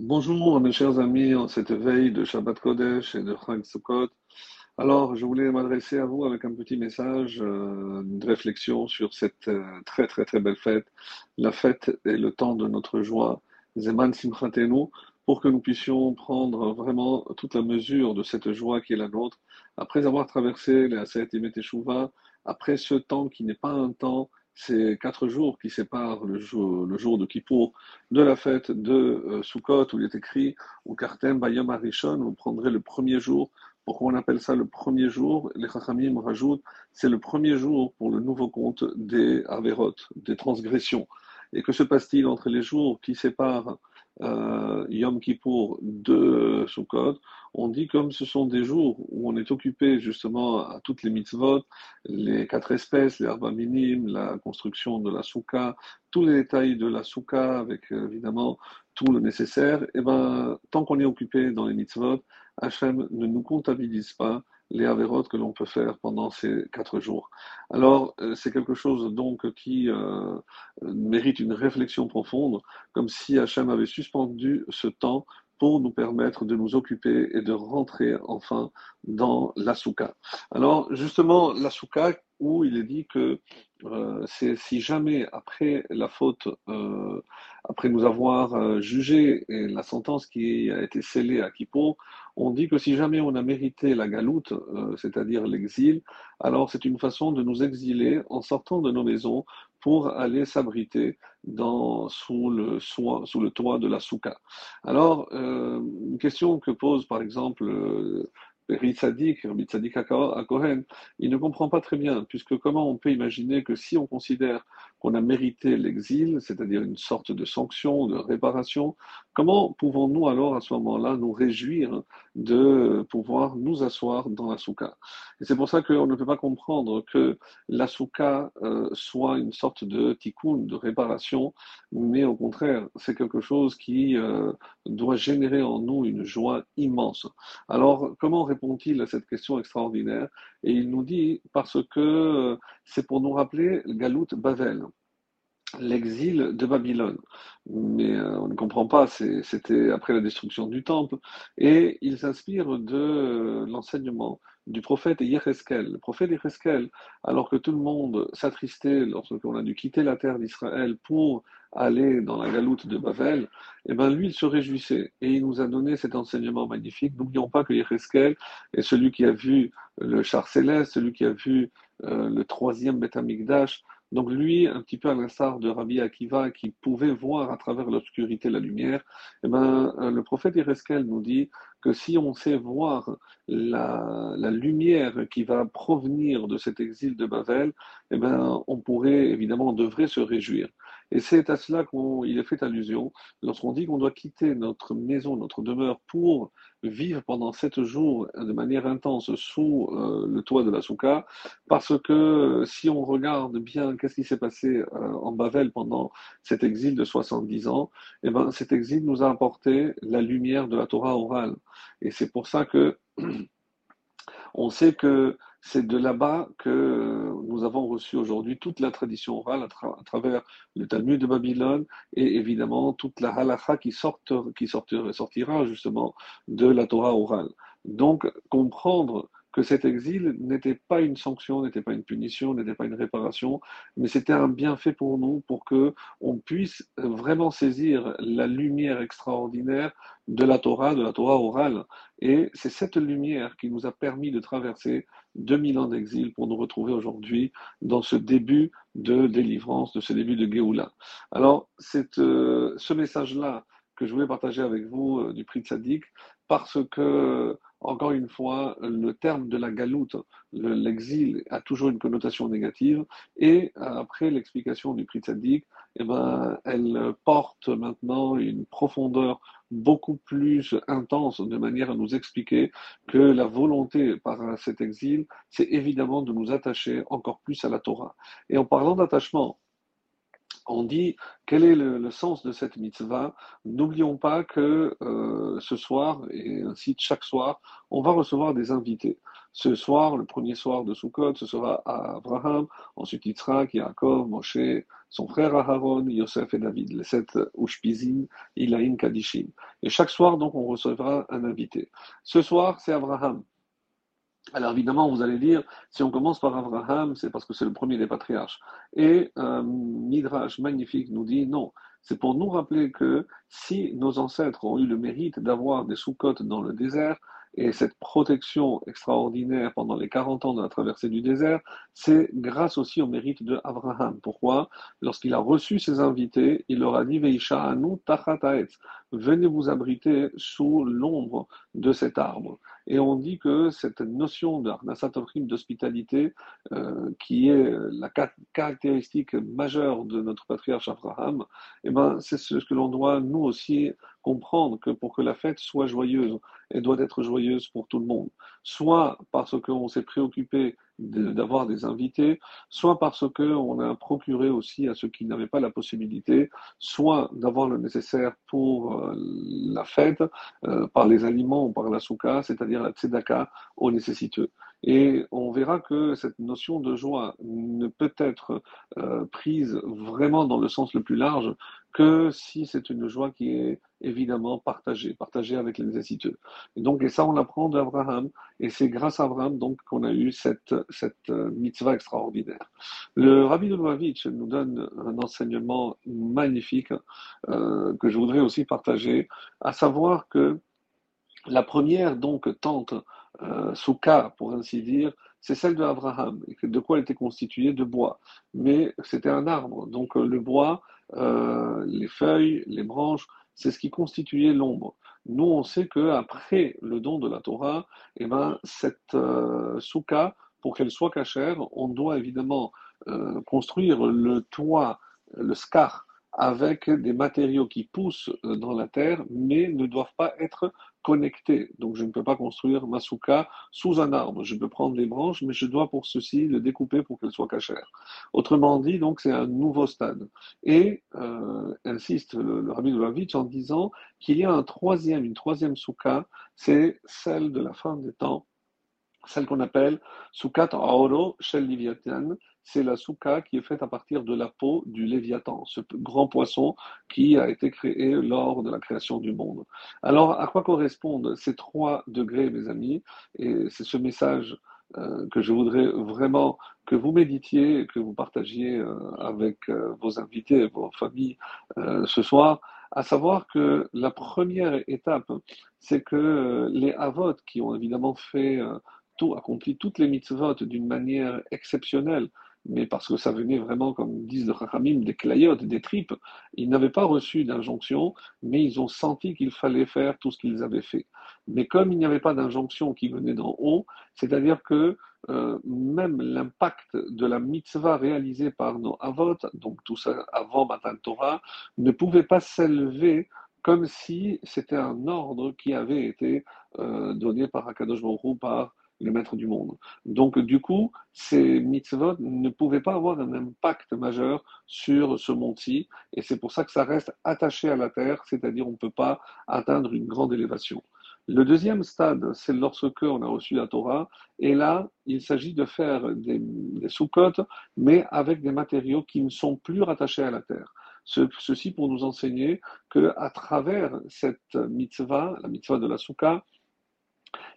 Bonjour mes chers amis en cette veille de Shabbat Kodesh et de Chag Sukkot. Alors je voulais m'adresser à vous avec un petit message, euh, une réflexion sur cette euh, très très très belle fête, la fête et le temps de notre joie, Zeman Simchatenu, pour que nous puissions prendre vraiment toute la mesure de cette joie qui est la nôtre, après avoir traversé les Aset et après ce temps qui n'est pas un temps ces quatre jours qui séparent le jour, de Kippour de la fête de euh, Sukkot, où il est écrit ou Kartem Bayam Arishon, vous prendrez le premier jour. Pourquoi on appelle ça le premier jour? Les Chachamim rajoutent c'est le premier jour pour le nouveau compte des Averot, des transgressions. Et que se passe-t-il entre les jours qui séparent euh, Yom Kippour de Sukkot, on dit comme ce sont des jours où on est occupé justement à toutes les mitzvot, les quatre espèces, les arbres minimes, la construction de la soukha, tous les détails de la soukha avec euh, évidemment tout le nécessaire, et eh ben tant qu'on est occupé dans les mitzvot, Hachem ne nous comptabilise pas les avérotes que l'on peut faire pendant ces quatre jours. Alors, euh, c'est quelque chose donc qui euh, mérite une réflexion profonde, comme si Hachem avait suspendu ce temps pour nous permettre de nous occuper et de rentrer enfin dans la souka. Alors, justement, la souka, où il est dit que euh, c'est si jamais après la faute, euh, après nous avoir euh, jugé et la sentence qui a été scellée à Kippo, on dit que si jamais on a mérité la galoute, c'est-à-dire l'exil, alors c'est une façon de nous exiler en sortant de nos maisons pour aller s'abriter sous, le, sous le toit de la souka. Alors, une question que pose par exemple Il ne comprend pas très bien, puisque comment on peut imaginer que si on considère qu'on a mérité l'exil, c'est-à-dire une sorte de sanction, de réparation, comment pouvons-nous alors à ce moment-là nous réjouir de pouvoir nous asseoir dans la souka Et c'est pour ça qu'on ne peut pas comprendre que la souka euh, soit une sorte de tikkun, de réparation, mais au contraire, c'est quelque chose qui euh, doit générer en nous une joie immense. Alors, comment répond-il à cette question extraordinaire? Et il nous dit, parce que euh, c'est pour nous rappeler Galout Bavel l'exil de Babylone. Mais euh, on ne comprend pas, c'était après la destruction du temple. Et il s'inspire de euh, l'enseignement du prophète Yecheskel. Le prophète Yecheskel, alors que tout le monde s'attristait lorsqu'on a dû quitter la terre d'Israël pour aller dans la galoute de Babel, et eh ben lui, il se réjouissait. Et il nous a donné cet enseignement magnifique. N'oublions pas que Yecheskel est celui qui a vu le char céleste, celui qui a vu euh, le troisième Beth Amikdash, donc lui, un petit peu à l'instar de Rabbi Akiva, qui pouvait voir à travers l'obscurité la lumière, eh ben, euh, le prophète Ireskel nous dit que si on sait voir la, lumière qui va provenir de cet exil de Babel, eh ben, on pourrait, évidemment, on devrait se réjouir. Et c'est à cela qu'il est fait allusion lorsqu'on dit qu'on doit quitter notre maison, notre demeure pour vivre pendant sept jours de manière intense sous euh, le toit de la souka, parce que euh, si on regarde bien qu'est-ce qui s'est passé euh, en Bavel pendant cet exil de 70 ans, eh ben, cet exil nous a apporté la lumière de la Torah orale. Et c'est pour ça que on sait que c'est de là-bas que nous avons reçu aujourd'hui toute la tradition orale à, travers le Talmud de Babylone et évidemment toute la halakha qui, qui sortira justement de la Torah orale. Donc comprendre que cet exil n'était pas une sanction, n'était pas une punition, n'était pas une réparation, mais c'était un bienfait pour nous, pour que on puisse vraiment saisir la lumière extraordinaire de la Torah, de la Torah orale. Et c'est cette lumière qui nous a permis de traverser 2000 ans d'exil pour nous retrouver aujourd'hui dans ce début de délivrance, de ce début de Géoula. Alors, euh, ce message-là que je voulais partager avec vous euh, du prix de Sadiq, parce que encore une fois, le terme de la galoute, l'exil, a toujours une connotation négative. Et après l'explication du prix de eh ben, elle porte maintenant une profondeur beaucoup plus intense de manière à nous expliquer que la volonté par cet exil, c'est évidemment de nous attacher encore plus à la Torah. Et en parlant d'attachement, on dit quel est le, sens de cette mitzvah? N'oublions pas que euh, ce soir, et ainsi chaque soir, on va recevoir des invités. Ce soir, le premier soir de Sukkot, ce sera Abraham, ensuite Yitzhak, Yaakov, Moshe, son frère Aharon, Yosef et David, les sept Ushpizim, Ilaim, Kadishim. Et chaque soir, donc, on recevra un invité. Ce soir, c'est Abraham. Alors évidemment, vous allez dire, si on commence par Abraham, c'est parce que c'est le premier des patriarches. Et euh, Midrash magnifique nous dit non, c'est pour nous rappeler que si nos ancêtres ont eu le mérite d'avoir des sous-côtes dans le désert, et cette protection extraordinaire pendant les 40 ans de la traversée du désert, c'est grâce aussi au mérite de Abraham. Pourquoi? Lorsqu'il a reçu ses invités, il leur a dit Veisha anu venez vous abriter sous l'ombre de cet arbre. Et on dit que cette notion d'hospitalité, euh, qui est la caractéristique majeure de notre patriarche Abraham, eh ben, c'est ce que l'on doit nous aussi comprendre que pour que la fête soit joyeuse, elle doit être joyeuse pour tout le monde. Soit parce qu'on s'est préoccupé d'avoir des invités, soit parce qu'on a procuré aussi à ceux qui n'avaient pas la possibilité, soit d'avoir le nécessaire pour euh, la fête, euh, par les aliments ou par la souka, c'est-à-dire la tzedaka aux nécessiteux. Et on verra que cette notion de joie ne peut être euh, prise vraiment dans le sens le plus large que si c'est une joie qui est évidemment partagée, partagée avec les nécessiteux. Et donc, et ça, on l'apprend d'Abraham, et c'est grâce à Abraham donc qu'on a eu cette, cette euh, mitzvah extraordinaire. Le Rabbi Lubavitch nous donne un enseignement magnifique euh, que je voudrais aussi partager, à savoir que la première donc tente euh, Souka, pour ainsi dire, c'est celle de Abraham. De quoi elle était constituée? De bois. Mais c'était un arbre. Donc euh, le bois, euh, les feuilles, les branches, c'est ce qui constituait l'ombre. Nous, on sait qu'après le don de la Torah, eh ben, cette euh, souka, pour qu'elle soit cachère, on doit évidemment euh, construire le toit, le scar, avec des matériaux qui poussent euh, dans la terre, mais ne doivent pas être connectés. Donc je ne peux pas construire ma souka sous un arbre. Je peux prendre les branches, mais je dois pour ceci le découper pour qu'elle soit cachère. Autrement dit, donc c'est un nouveau stade. Et euh, insiste le, le Rabbi Lavitch en disant qu'il y a un troisième, une troisième souka, c'est celle de la fin des temps, celle qu'on appelle Sukat Aoro Shel Liviatan, c'est la souka qui est faite à partir de la peau du Léviathan, ce grand poisson qui a été créé lors de la création du monde. Alors, à quoi correspondent ces trois degrés, mes amis? Et c'est ce message euh, que je voudrais vraiment que vous méditiez, que vous partagiez euh, avec euh, vos invités, vos familles ce soir, à savoir que la première étape, c'est que les avot qui ont évidemment fait tout, accompli toutes les mitzvot d'une manière exceptionnelle, mais parce que ça venait vraiment, comme disent le Chachamim, des clayotes, des tripes. Ils n'avaient pas reçu d'injonction, mais ils ont senti qu'il fallait faire tout ce qu'ils avaient fait. Mais comme il n'y avait pas d'injonction qui venait d'en haut, c'est-à-dire que euh, même l'impact de la mitzvah réalisée par nos avot, donc tout ça avant Matan Torah, ne pouvait pas s'élever comme si c'était un ordre qui avait été euh, donné par Akadosh Baruch par le maître du monde. Donc, du coup, ces mitzvot ne pouvaient pas avoir un impact majeur sur ce monde-ci, et c'est pour ça que ça reste attaché à la terre, c'est-à-dire on ne peut pas atteindre une grande élévation. Le deuxième stade, c'est lorsque on a reçu la Torah, et là, il s'agit de faire des, des mais avec des matériaux qui ne sont plus rattachés à la terre. ceci pour nous enseigner que à travers cette mitzvah, la mitzvah de la soukha,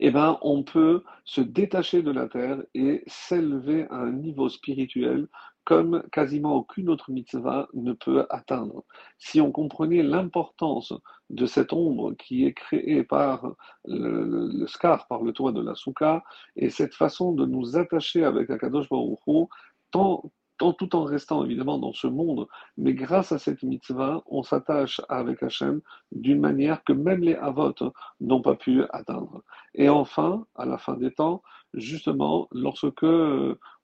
eh ben, on peut se détacher de la terre et s'élever à un niveau spirituel comme quasiment aucune autre mitzvah ne peut atteindre. Si on comprenait l'importance de cette ombre qui est créée par le, scar, par le toit de la souka, et cette façon de nous attacher avec Akadosh Baruch Hu, tant tout en restant évidemment dans ce monde, mais grâce à cette mitzvah, on s'attache avec Hachem d'une manière que même les Avot n'ont pas pu atteindre. Et enfin, à la fin des temps, justement, lorsque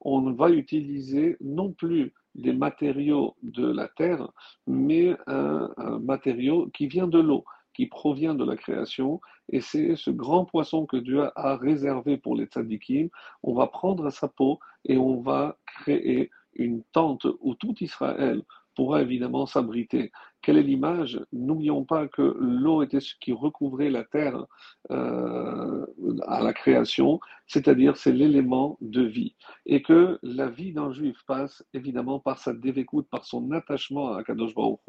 on va utiliser non plus des matériaux de la terre, mais un, matériau qui vient de l'eau qui provient de la création, et c'est ce grand poisson que Dieu a réservé pour les tzadikim. On va prendre sa peau et on va créer une tente où tout Israël pourra évidemment s'abriter. Quelle est l'image? N'oublions pas que l'eau était ce qui recouvrait la terre euh, à la création, c'est-à-dire c'est l'élément de vie. Et que la vie d'un juif passe évidemment par sa dévécoute, par son attachement à Kadosh Baruch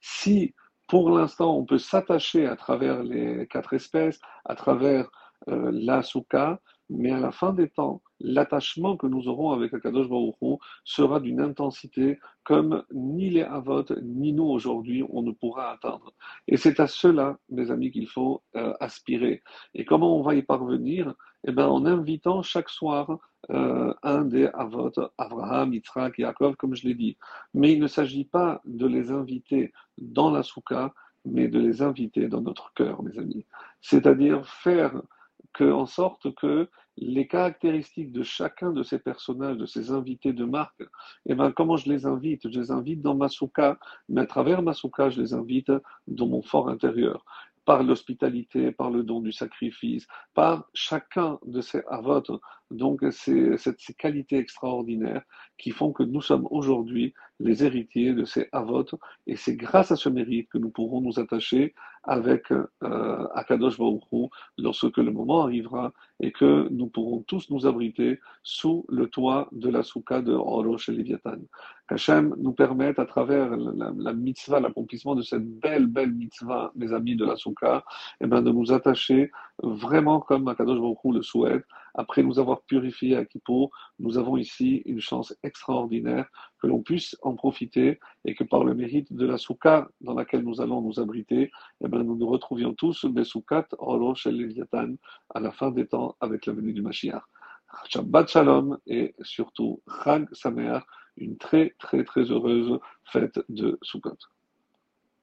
Si pour l'instant on peut s'attacher à travers les quatre espèces, à travers euh, la souka, mais à la fin des temps, l'attachement que nous aurons avec Akadosh Baruch sera d'une intensité comme ni les Avot, ni nous aujourd'hui, on ne pourra atteindre. Et c'est à cela, mes amis, qu'il faut euh, aspirer. Et comment on va y parvenir? Eh bien, en invitant chaque soir euh, un des Avot, Abraham, Yitzhak, Yaakov, comme je l'ai dit. Mais il ne s'agit pas de les inviter dans la soukha, mais de les inviter dans notre cœur, mes amis. C'est-à-dire faire en sorte que les caractéristiques de chacun de ces personnages, de ces invités de marque, eh ben, comment je les invite? Je les invite dans ma souka, mais à travers ma souka, je les invite dans mon fort intérieur par l'hospitalité, par le don du sacrifice, par chacun de ces avots. Donc, c'est ces qualités extraordinaires qui font que nous sommes aujourd'hui les héritiers de ces avots, et c'est grâce à ce mérite que nous pourrons nous attacher avec euh, Akadosh Baruch lorsque le moment arrivera et que nous pourrons tous nous abriter sous le toit de la soukha de Orosh et Léviathan. Qu'Hachem nous permette, à travers la, mitzvah, l'accomplissement de cette belle, belle mitzvah, mes amis de la soukha, eh ben, de nous attacher vraiment comme Akadosh Baruch le souhaite, après nous avoir purifié à Kippour, nous avons ici une chance extraordinaire que l'on puisse en profiter et que par le mérite de la soukha dans laquelle nous allons nous abriter, eh bien, nous nous retrouvions tous Besoukat, Orosh et Léviathan à la fin des temps avec la venue du Mashiach. Shabbat Shalom et surtout Chag Sameach, une très très très heureuse fête de Sukkot.